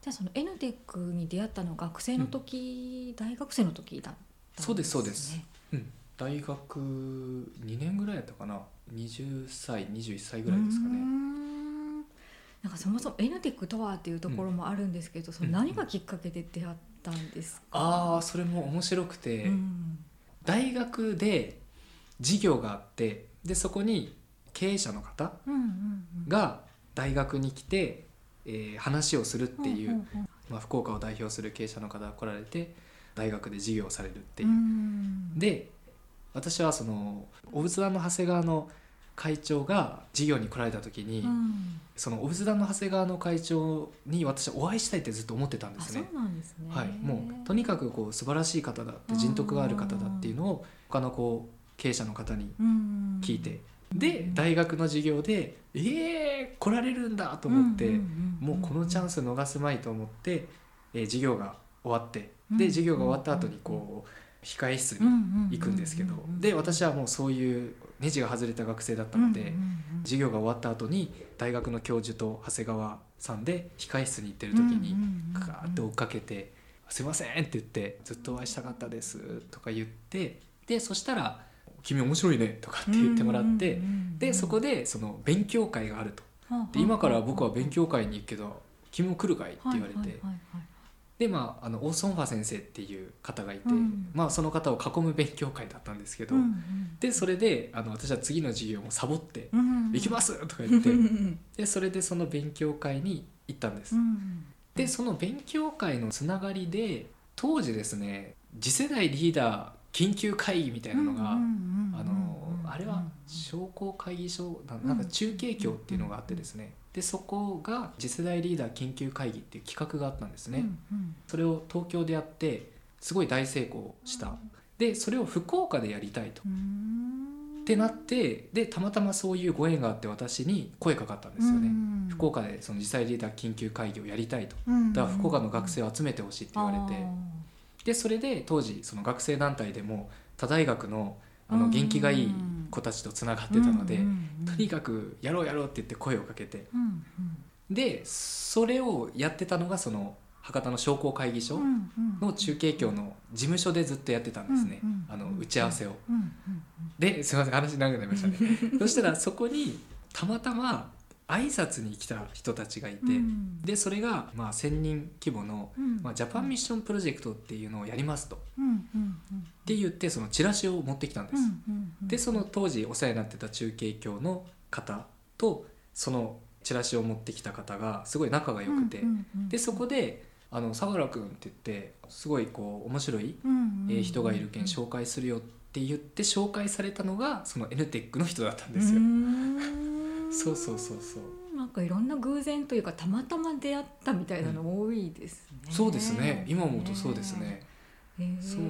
じゃあその N テックに出会ったのが学生の時、大学生の時だったんですね。そうですそうです。うん、大学2年ぐらいやったかな。20歳21歳ぐらいですかね。なんかそもそも N テックとはっていうところもあるんですけど、その何がきっかけで出会ったんですか、ああそれも面白くて、うん大学で授業があってでそこに経営者の方うんうんうん。が大学に来て、えー話をするっていう、まあ、福岡を代表する経営者の方が来られて大学で授業をされるっていう。う、ん。で私はそのお仏壇の長谷川の会長が授業に来られた時に、うん。そのお仏壇の長谷川の会長に私はお会いしたいってずっと思ってたんですね。すね。はい、もうとにかくこう素晴らしい方だって人徳がある方だっていうのを他のこう経営者の方にうん。聞いて、で大学の授業で「えー、来られるんだ!」と思って、もうこのチャンス逃すまいと思って、えー授業が終わってで授業が終わった後にこう控え室に行くんですけどで私はもうそういうネジが外れた学生だったので授業が終わった後に大学の教授と長谷川さんで控え室に行ってる時にガーって追っかけて「すいません」って言って「ずっとお会いしたかったです」とか言ってでそしたら「君面白いね」とかって言ってもらってでそこでその勉強会があると。で今から僕は勉強会に行くけど君も来るかいって言われて。でまああのオーソンファ先生っていう方がいて、うんまあその方を囲む勉強会だったんですけど、でそれであの私は次の授業もサボって「行きます!」とか言ってでそれでその勉強会に行ったんです。でその勉強会のつながりで当時ですね次世代リーダー緊急会議みたいなのが、あのあれは商工会議所なんか中継協っていうのがあってですねでそこが次世代リーダー緊急会議っていう企画があったんですね、それを東京でやってすごい大成功したでそれを福岡でやりたいとってなってでたまたまそういうご縁があって私に声かかったんですよね、福岡でその次世代リーダー緊急会議をやりたいとだから福岡の学生を集めてほしいって言われてでそれで当時その学生団体でも他大学のあの元気がいい子たちとつながってたので、とにかくやろうやろうって言って声をかけて。でそれをやってたのがその博多の商工会議所の中継協の事務所でずっとやってたんですね、あの打ち合わせを。ですいません話長くなりましたね。そしたらそこにたまたま挨拶に来た人たちがいて、でそれがまあ1,000人規模の、まあ、ジャパンミッションプロジェクトっていうのをやりますと、って言ってそのチラシを持ってきたんです。でその当時お世話になってた中継協の方とそのチラシを持ってきた方がすごい仲が良くて、でそこで「あの相良君」って言ってすごいこう面白い、えー人がいるけん紹介するよって言って紹介されたのがその N テックの人だったんですよ。そうそうそうそう。なんかいろんな偶然というかたまたま出会ったみたいなの多いですね。そうですね。今思うとそうですね。へー。そう。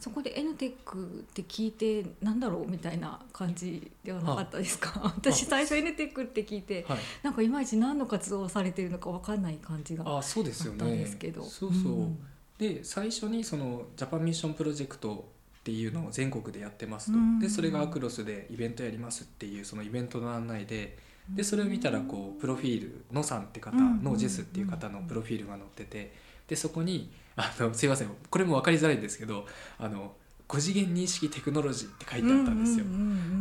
そこで N テックって聞いてなんだろうみたいな感じではなかったですか？私最初 N テックって聞いてはい、なんかいまいち何の活動をされてるのかわかんない感じがああそうですよったんでねすけど。そうそう、ん。で最初にそのジャパンミッションプロジェクトっていうのを全国でやってますと、うん。でそれがアクロスでイベントやりますっていうそのイベントの案内で。でそれを見たらこうプロフィール野さんって方うんノージェスっていう方のプロフィールが載ってて。でそこにあのすいません。これも分かりづらいんですけどあの5次元認識テクノロジーって書いてあったんですよ。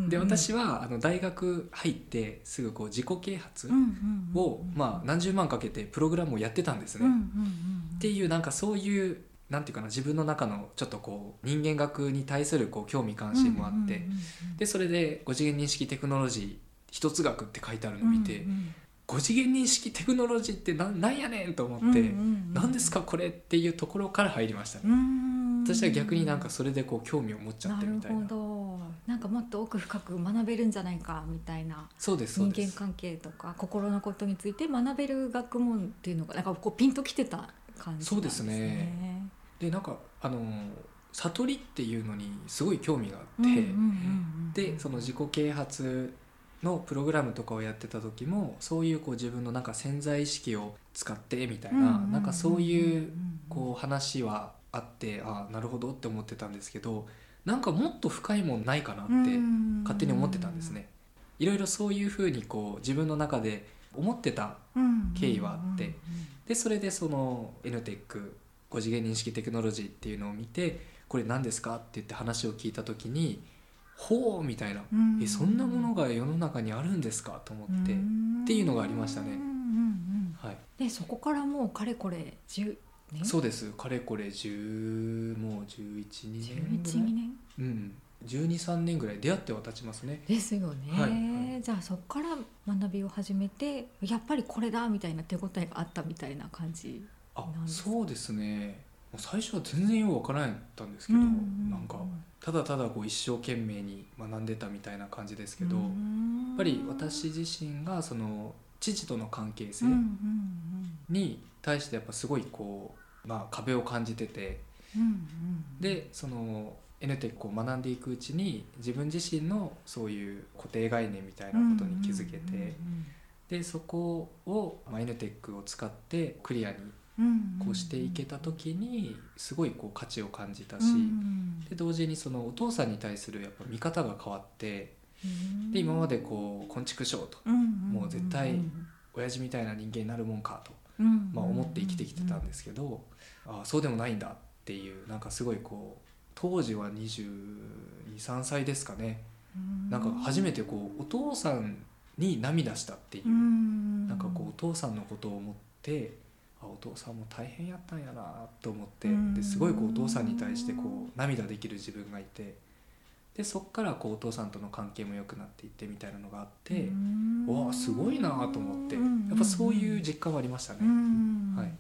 で私はあの大学入ってすぐこう自己啓発を、まあ、何十万かけてプログラムをやってたんですね。っていうなんかそういうなんていうかな自分の中のちょっとこう人間学に対するこう興味関心もあって、でそれで5次元認識テクノロジー一つ学って書いてあるのを見て、5次元認識テクノロジーってなんなんやねんと思って、何ですかこれっていうところから入りましたね。私は逆になんかそれでこう興味を持っちゃってみたいな。なるほど。なんかもっと奥深く学べるんじゃないかみたいなそうですそうです。人間関係とか心のことについて学べる学問っていうのがなんかこうピンときてた感じなんですそうですねね。でなんかあの悟りっていうのにすごい興味があって、でその自己啓発のプログラムとかをやってた時もそういうこう自分のなんか潜在意識を使ってみたいな、うなんかそういうこう話はあってああなるほどって思ってたんですけどなんかもっと深いもんないかなって勝手に思ってたんですね。いろいろそういうふうにこう自分の中で思ってた経緯はあって。でそれでその NTEC 5次元認識テクノロジーっていうのを見てこれ何ですかって言って話を聞いた時にほうみたいな、えそんなものが世の中にあるんですかと思ってっていうのがありましたね。はい、でそこからもうかれこれ10年そうです。かれこれ10もう1112年ぐらい？11年？うん。123年ぐらい出会っては経ちますね。ですよね、はい。はい、じゃあそこから学びを始めてやっぱりこれだみたいな手応えがあったみたいな感じ？あそうですね。最初は全然よく分からなかったんですけど、うんうんうん、なんかただただこう一生懸命に学んでたみたいな感じですけど、やっぱり私自身がその父との関係性に対してやっぱすごいこう、まあ、壁を感じてて、うんうん、でその N テックを学んでいくうちに自分自身のそういう固定概念みたいなことに気づけて、でそこを、まあ、N テックを使ってクリアにこうしていけた時にすごいこう価値を感じたし、で同時にそのお父さんに対するやっぱ見方が変わってで今までこう「こんちくしょう」と、もう絶対親父みたいな人間になるもんかと、まあ、思って生きてきてたんですけど、ああそうでもないんだっていうなんかすごいこう当時は223歳ですかね。なんか初めてこうお父さんに涙したっていうなんかこうお父さんのことを思ってあお父さんも大変やったんやなと思ってですごいこうお父さんに対してこう涙できる自分がいてでそっからこうお父さんとの関係も良くなっていってみたいなのがあってわあすごいなと思ってやっぱそういう実感はありましたね。はい。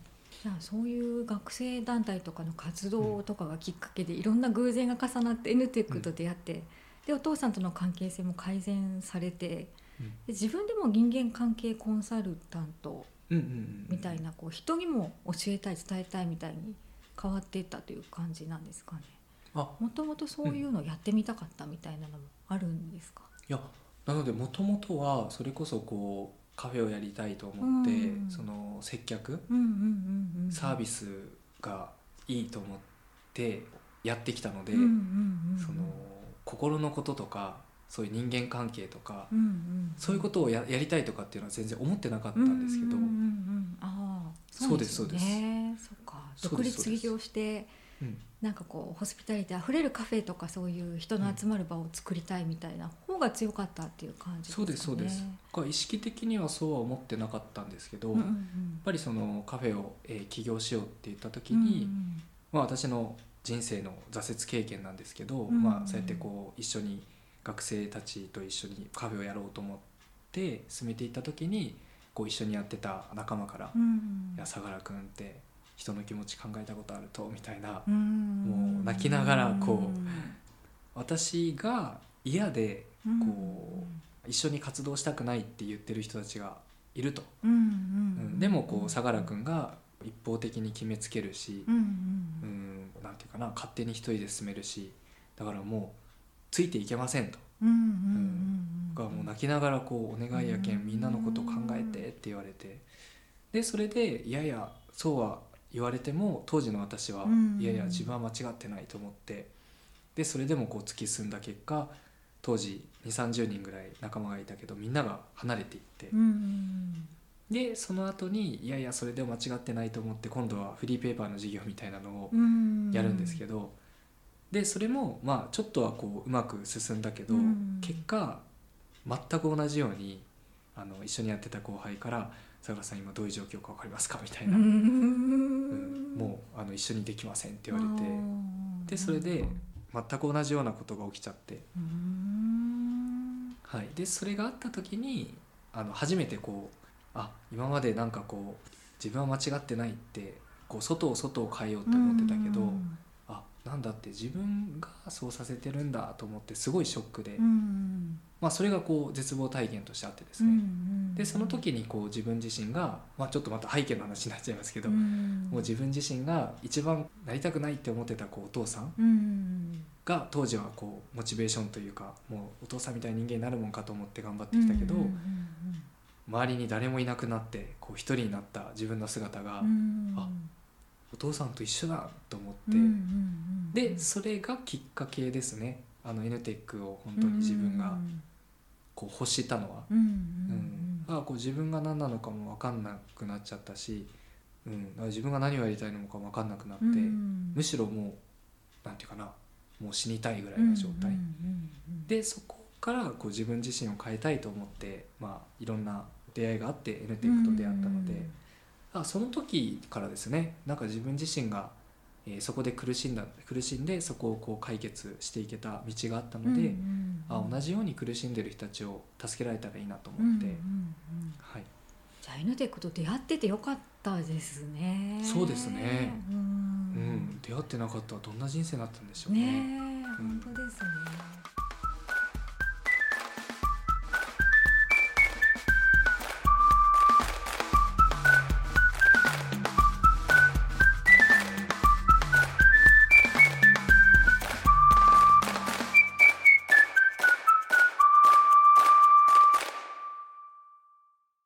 じゃあそういう学生団体とかの活動とかがきっかけでいろんな偶然が重なって NTEC と出会って、でお父さんとの関係性も改善されて、で自分でも人間関係コンサルタントみたいなこう人にも教えたい伝えたいみたいに変わっていったという感じなんですかね。もともとそういうのやってみたかったみたいなのもあるんですか、いやなのでもともとはそれこそこうカフェをやりたいと思って、うん、その接客、サービスがいいと思ってやってきたので、その心のこととかそういう人間関係とか、うんうん、そういうことをややりたいとかっていうのは全然思ってなかったんですけど、ああそうですそうです。そうか。独立業してなんかこうホスピタリティあふれるカフェとかそういう人の集まる場を作りたいみたいな方が強かったっていう感じですかね。そうですそうです。意識的にはそうは思ってなかったんですけど、うんうんうん、やっぱりそのカフェを、えー、起業しようって言った時に、うんうん、まあ私の人生の挫折経験なんですけど、うんうん、まあそうやってこう一緒に学生たちと一緒にカフェをやろうと思って進めていった時にこう一緒にやってた仲間から「うん。うん、いや相良君って人の気持ち考えたことあると」みたいなもう泣きながらこう私が嫌でこう一緒に活動したくないって言ってる人たちがいると。でもこう相良君が一方的に決めつけるし、うん、なんていうかな勝手に一人で進めるしだからもうついていけませんと。がもう泣きながらこう「お願いやけんみんなのこと考えて」って言われて。でそれでいやいやそうは言われても当時の私は、いやいや自分は間違ってないと思って。でそれでもこう突き進んだ結果当時2 3 0人ぐらい仲間がいたけどみんなが離れていって、でその後にいやいやそれでも間違ってないと思って今度はフリーペーパーの授業みたいなのをやるんですけど、でそれもまあちょっとはこううまく進んだけど、結果全く同じようにあの一緒にやってた後輩から「佐賀さん今どういう状況か分かりますか?」みたいな、うん、もうあの一緒にできません」って言われて。でそれで全く同じようなことが起きちゃって、はい、でそれがあった時にあの初めてこうあ今までなんかこう自分は間違ってないってこう外を外を変えようと思ってたけど、あなんだって自分がそうさせてるんだと思ってすごいショックで、まあ、それがこう絶望体験としてあってですね、でその時にこう自分自身が、まあ、ちょっとまた背景の話になっちゃいますけど、もう自分自身が一番なりたくないって思ってたこうお父さんが当時はこうモチベーションというかもうお父さんみたいな人間になるもんかと思って頑張ってきたけど、周りに誰もいなくなってこう一人になった自分の姿が、あお父さんと一緒だと思って、でそれがきっかけですね。あの N テックを本当に自分がこう欲したのは、こう自分が何なのかも分かんなくなっちゃったし、うん、自分が何をやりたいのかも分かんなくなって、むしろもうなんていうかなもう死にたいぐらいの状態、でそこからこう自分自身を変えたいと思って、まあ、いろんな出会いがあって N テックと出会ったので、あその時からですねなんか自分自身が、えー、そこで苦しんだ苦しんでそこをこう解決していけた道があったので、あ同じように苦しんでる人たちを助けられたらいいなと思って、はい、じゃあ N テックと出会っててよかったですね。そうですね。うん、出会ってなかったらどんな人生になったんでしょうね。ね本当ですね